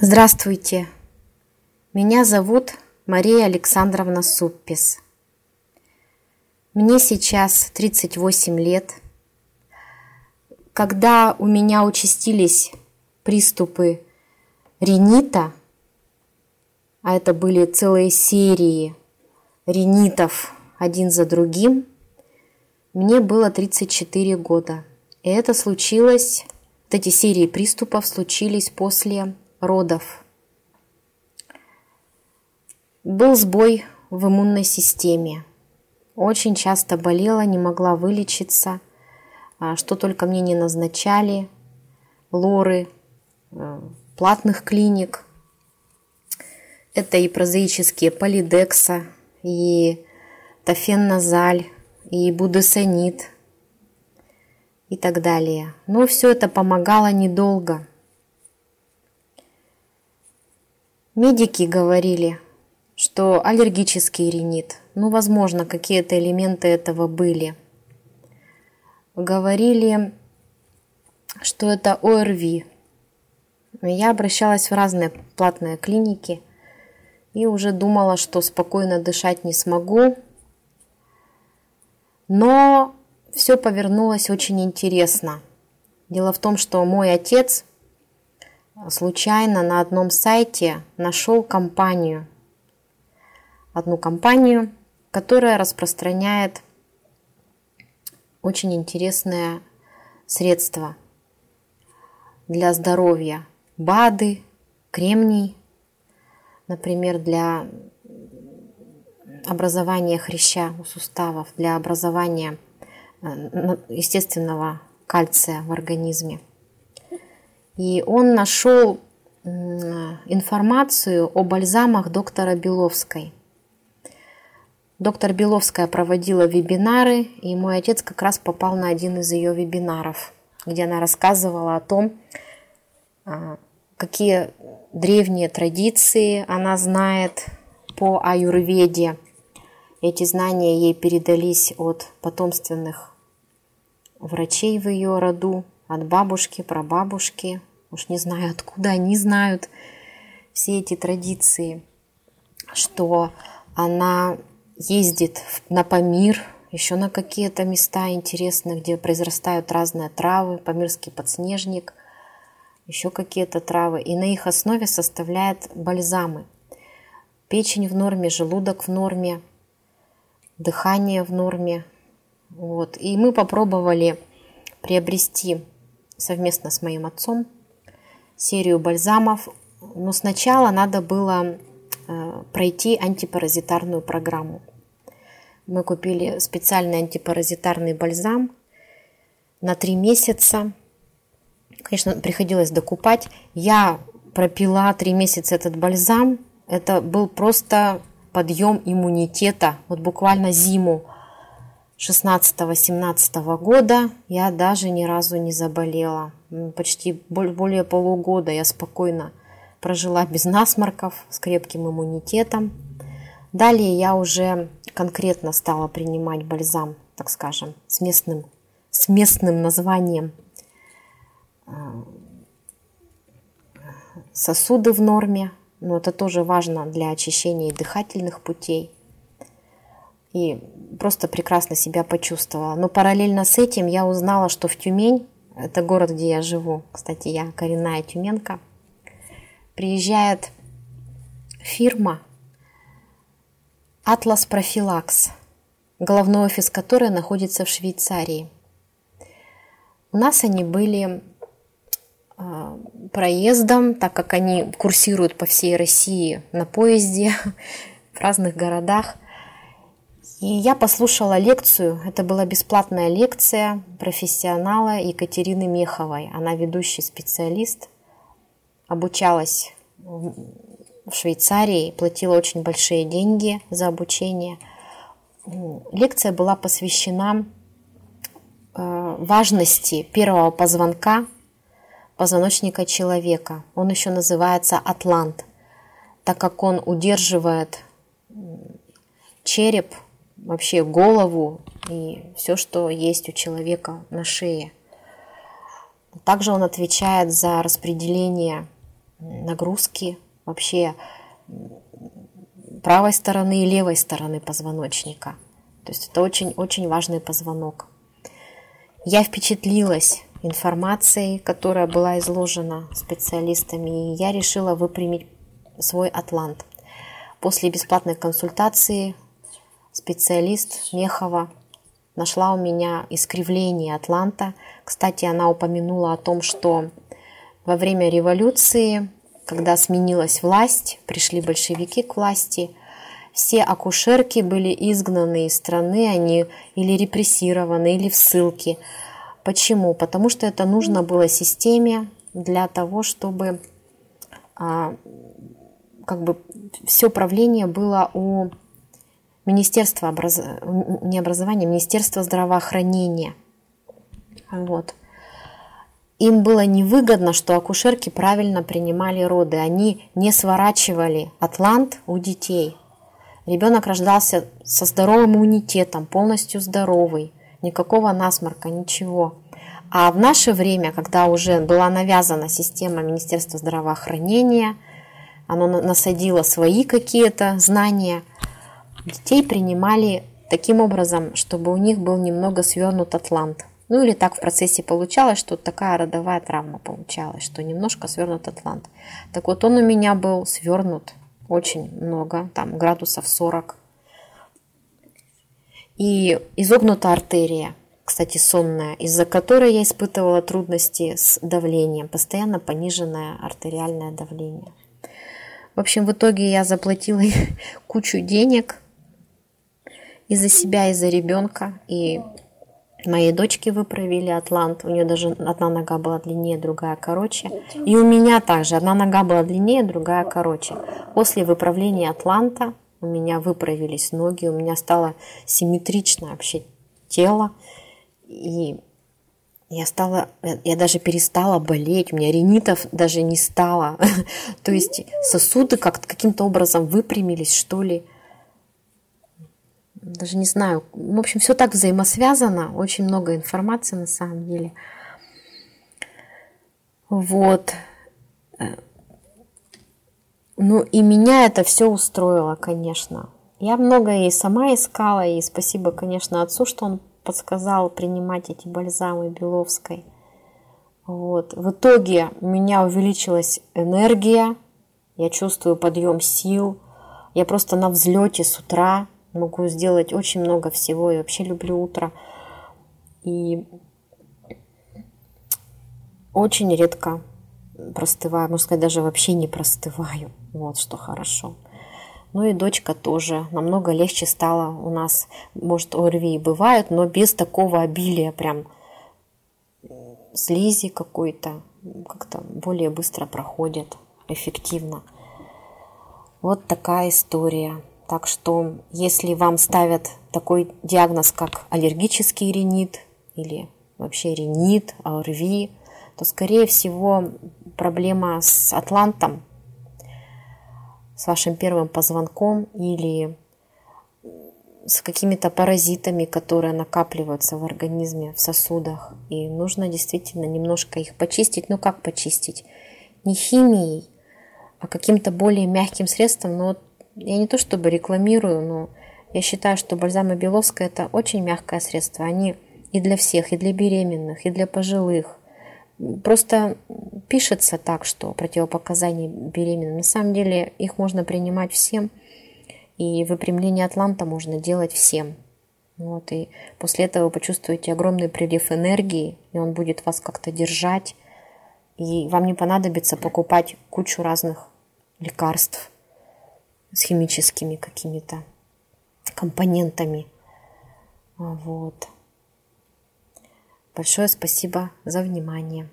Здравствуйте. Меня зовут Мария Александровна Суппис. Мне сейчас 38 лет. Когда у меня участились приступы ринита, а это были целые серии ринитов один за другим, мне было 34 года. И это случилось, вот эти серии приступов случились после родов. Был сбой в иммунной системе. Очень часто болела, не могла вылечиться, а, что только мне не назначали, лоры, а, платных клиник. Это и прозаические полидекса, и тофеннозаль, и будесонид и так далее. Но все это помогало недолго. Медики говорили, что аллергический ринит, ну, возможно, какие-то элементы этого были. Говорили, что это ОРВИ. Я обращалась в разные платные клиники и уже думала, что спокойно дышать не смогу. Но все повернулось очень интересно. Дело в том, что мой отец случайно на одном сайте нашел компанию, одну компанию, которая распространяет очень интересное средство для здоровья. БАДы, кремний, например, для образования хряща у суставов, для образования естественного кальция в организме. И он нашел информацию о бальзамах доктора Беловской. Доктор Беловская проводила вебинары, и мой отец как раз попал на один из ее вебинаров, где она рассказывала о том, а, какие древние традиции она знает по аюрведе. Эти знания ей передались от потомственных врачей в ее роду, от бабушки, прабабушки, уж не знаю, откуда они знают все эти традиции, что она ездит на Памир, еще на какие-то места интересные, где произрастают разные травы, памирский подснежник, еще какие-то травы, и на их основе составляет бальзамы. Печень в норме, желудок в норме, дыхание в норме. Вот. И мы попробовали приобрести совместно с моим отцом серию бальзамов. Но сначала надо было э, пройти антипаразитарную программу. Мы купили специальный антипаразитарный бальзам на три месяца. Конечно, приходилось докупать. Я пропила три месяца этот бальзам. Это был просто подъем иммунитета. Вот буквально зиму 16-17 года я даже ни разу не заболела. Почти более полугода я спокойно прожила без насморков, с крепким иммунитетом. Далее я уже конкретно стала принимать бальзам, так скажем, с местным, с местным названием. А, сосуды в норме, но это тоже важно для очищения дыхательных путей – и просто прекрасно себя почувствовала. Но параллельно с этим я узнала, что в Тюмень, это город, где я живу, кстати, я коренная тюменка, приезжает фирма Atlas Profilax, головной офис которой находится в Швейцарии. У нас они были проездом, так как они курсируют по всей России на поезде в разных городах – и я послушала лекцию, это была бесплатная лекция профессионала Екатерины Меховой. Она ведущий специалист, обучалась в Швейцарии, платила очень большие деньги за обучение. Лекция была посвящена э, важности первого позвонка позвоночника человека. Он еще называется атлант, так как он удерживает череп вообще голову и все, что есть у человека на шее. Также он отвечает за распределение нагрузки вообще правой стороны и левой стороны позвоночника. То есть это очень-очень важный позвонок. Я впечатлилась информацией, которая была изложена специалистами, и я решила выпрямить свой атлант. После бесплатной консультации специалист Мехова нашла у меня искривление атланта. Кстати, она упомянула о том, что во время революции, когда сменилась власть, пришли большевики к власти, все акушерки были изгнаны из страны, они или репрессированы, или в ссылке. Почему? Потому что это нужно было системе для того, чтобы а, как бы все правление было у Министерства образ... не образования, Министерства здравоохранения. Вот. Им было невыгодно, что акушерки правильно принимали роды. Они не сворачивали атлант у детей. Ребенок рождался со здоровым иммунитетом, полностью здоровый, никакого насморка, ничего. А в наше время, когда уже была навязана система Министерства здравоохранения, оно насадило свои какие-то знания, детей принимали таким образом, чтобы у них был немного свернут атлант. Ну или так в процессе получалось, что такая родовая травма получалась, что немножко свернут атлант. Так вот он у меня был свернут очень много, там градусов 40. И изогнута артерия, кстати, сонная, из-за которой я испытывала трудности с давлением, постоянно пониженное артериальное давление. В общем, в итоге я заплатила кучу денег из-за себя, из-за ребенка, и Моей дочке выправили атлант, у нее даже одна нога была длиннее, другая короче. И у меня также одна нога была длиннее, другая короче. После выправления атланта у меня выправились ноги, у меня стало симметрично вообще тело. И я стала, я даже перестала болеть, у меня ринитов даже не стало. То есть сосуды как каким-то образом выпрямились, что ли даже не знаю. В общем, все так взаимосвязано, очень много информации на самом деле. Вот. Ну и меня это все устроило, конечно. Я многое и сама искала, и спасибо, конечно, отцу, что он подсказал принимать эти бальзамы Беловской. Вот. В итоге у меня увеличилась энергия, я чувствую подъем сил, я просто на взлете с утра, могу сделать очень много всего. Я вообще люблю утро. И очень редко простываю, можно сказать, даже вообще не простываю. Вот что хорошо. Ну и дочка тоже. Намного легче стало у нас. Может, ОРВИ и бывают, но без такого обилия прям слизи какой-то. Как-то более быстро проходит, эффективно. Вот такая история. Так что, если вам ставят такой диагноз, как аллергический ринит или вообще ринит, ОРВИ, то, скорее всего, проблема с атлантом, с вашим первым позвонком или с какими-то паразитами, которые накапливаются в организме, в сосудах. И нужно действительно немножко их почистить. Ну как почистить? Не химией, а каким-то более мягким средством. Но вот я не то чтобы рекламирую, но я считаю, что бальзамы Беловская это очень мягкое средство. Они и для всех, и для беременных, и для пожилых. Просто пишется так, что противопоказания беременным. На самом деле их можно принимать всем, и выпрямление атланта можно делать всем. Вот, и после этого вы почувствуете огромный прилив энергии, и он будет вас как-то держать, и вам не понадобится покупать кучу разных лекарств с химическими какими-то компонентами. Вот. Большое спасибо за внимание.